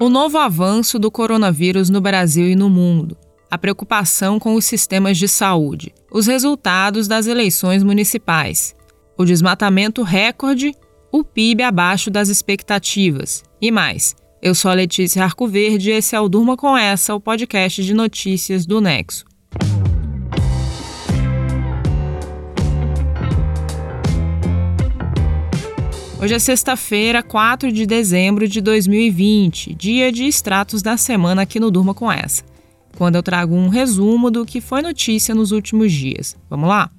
O novo avanço do coronavírus no Brasil e no mundo, a preocupação com os sistemas de saúde, os resultados das eleições municipais, o desmatamento recorde, o PIB abaixo das expectativas e mais. Eu sou a Letícia Arcoverde e esse é o Durma com Essa, o podcast de notícias do Nexo. Hoje é sexta-feira, 4 de dezembro de 2020, dia de extratos da semana aqui no Durma com Essa, quando eu trago um resumo do que foi notícia nos últimos dias. Vamos lá?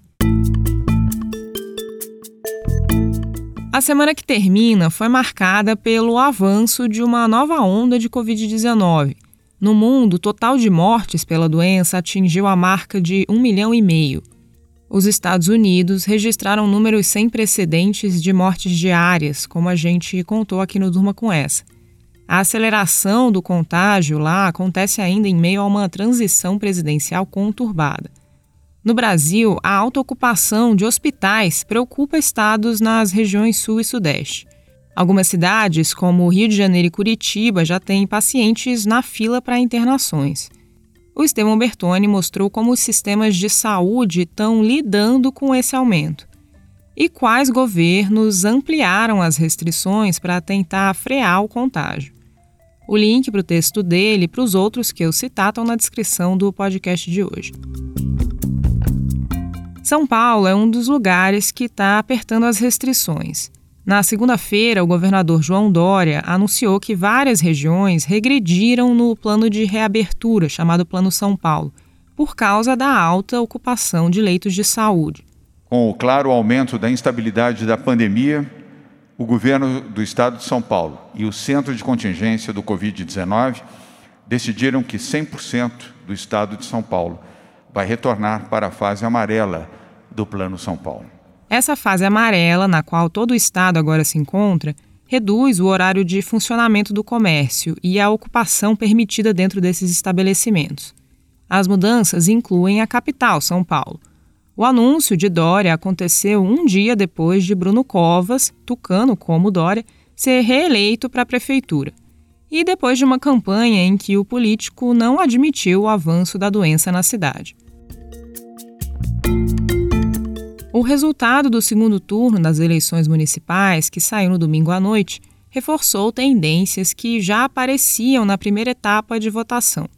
A semana que termina foi marcada pelo avanço de uma nova onda de Covid-19. No mundo, o total de mortes pela doença atingiu a marca de 1 milhão e meio. Os Estados Unidos registraram números sem precedentes de mortes diárias, como a gente contou aqui no Durma com essa. A aceleração do contágio lá acontece ainda em meio a uma transição presidencial conturbada. No Brasil, a alta ocupação de hospitais preocupa estados nas regiões sul e sudeste. Algumas cidades, como Rio de Janeiro e Curitiba, já têm pacientes na fila para internações o Estevão Bertoni mostrou como os sistemas de saúde estão lidando com esse aumento e quais governos ampliaram as restrições para tentar frear o contágio. O link para o texto dele e para os outros que eu citar estão na descrição do podcast de hoje. São Paulo é um dos lugares que está apertando as restrições. Na segunda-feira, o governador João Dória anunciou que várias regiões regrediram no plano de reabertura, chamado Plano São Paulo, por causa da alta ocupação de leitos de saúde. Com o claro aumento da instabilidade da pandemia, o governo do estado de São Paulo e o Centro de Contingência do Covid-19 decidiram que 100% do estado de São Paulo vai retornar para a fase amarela do Plano São Paulo. Essa fase amarela, na qual todo o estado agora se encontra, reduz o horário de funcionamento do comércio e a ocupação permitida dentro desses estabelecimentos. As mudanças incluem a capital, São Paulo. O anúncio de Dória aconteceu um dia depois de Bruno Covas, tucano como Dória, ser reeleito para a prefeitura. E depois de uma campanha em que o político não admitiu o avanço da doença na cidade. O resultado do segundo turno das eleições municipais, que saiu no domingo à noite, reforçou tendências que já apareciam na primeira etapa de votação.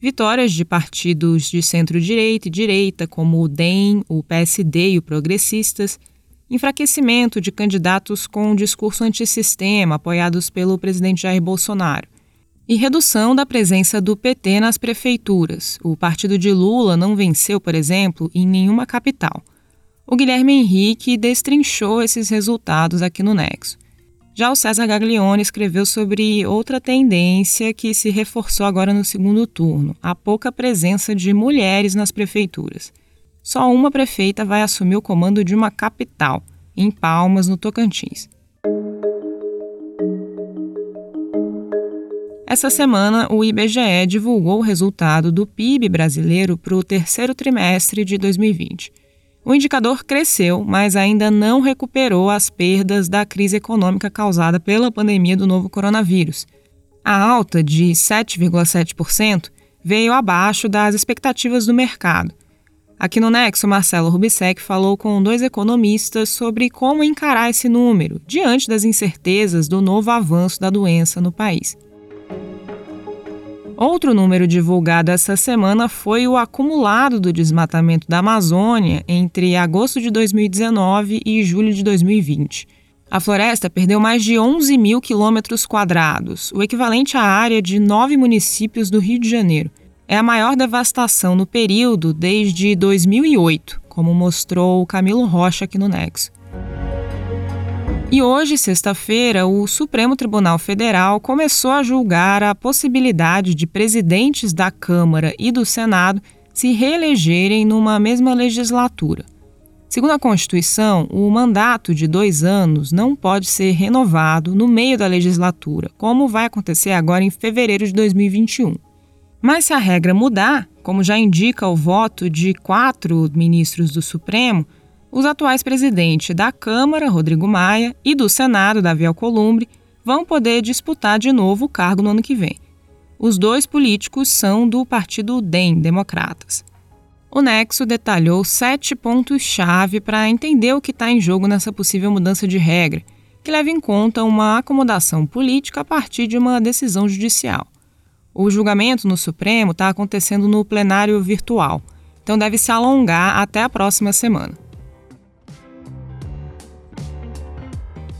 Vitórias de partidos de centro-direita e direita, como o DEM, o PSD e o Progressistas, enfraquecimento de candidatos com discurso antissistema apoiados pelo presidente Jair Bolsonaro, e redução da presença do PT nas prefeituras. O partido de Lula não venceu, por exemplo, em nenhuma capital. O Guilherme Henrique destrinchou esses resultados aqui no Nexo. Já o César Gaglione escreveu sobre outra tendência que se reforçou agora no segundo turno: a pouca presença de mulheres nas prefeituras. Só uma prefeita vai assumir o comando de uma capital, em Palmas, no Tocantins. Essa semana, o IBGE divulgou o resultado do PIB brasileiro para o terceiro trimestre de 2020. O indicador cresceu, mas ainda não recuperou as perdas da crise econômica causada pela pandemia do novo coronavírus. A alta de 7,7% veio abaixo das expectativas do mercado. Aqui no Nexo, Marcelo Rubissec falou com dois economistas sobre como encarar esse número diante das incertezas do novo avanço da doença no país. Outro número divulgado essa semana foi o acumulado do desmatamento da Amazônia entre agosto de 2019 e julho de 2020. A floresta perdeu mais de 11 mil quilômetros quadrados, o equivalente à área de nove municípios do Rio de Janeiro. É a maior devastação no período desde 2008, como mostrou Camilo Rocha aqui no Nexo. E hoje, sexta-feira, o Supremo Tribunal Federal começou a julgar a possibilidade de presidentes da Câmara e do Senado se reelegerem numa mesma legislatura. Segundo a Constituição, o mandato de dois anos não pode ser renovado no meio da legislatura, como vai acontecer agora em fevereiro de 2021. Mas se a regra mudar, como já indica o voto de quatro ministros do Supremo, os atuais presidentes da Câmara, Rodrigo Maia, e do Senado, Davi Alcolumbre, vão poder disputar de novo o cargo no ano que vem. Os dois políticos são do partido DEM, Democratas. O Nexo detalhou sete pontos-chave para entender o que está em jogo nessa possível mudança de regra, que leva em conta uma acomodação política a partir de uma decisão judicial. O julgamento no Supremo está acontecendo no plenário virtual, então deve se alongar até a próxima semana.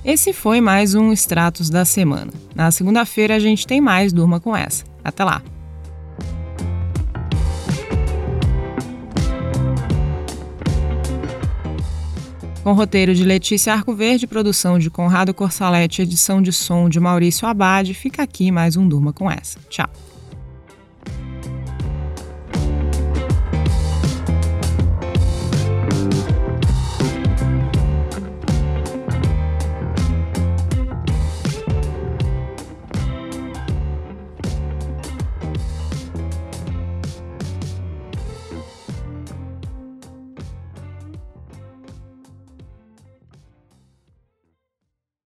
Esse foi mais um Extratos da Semana. Na segunda-feira a gente tem mais Durma com essa. Até lá! Com roteiro de Letícia Arcoverde, produção de Conrado Corsalete, edição de som de Maurício Abade, fica aqui mais um Durma com essa. Tchau!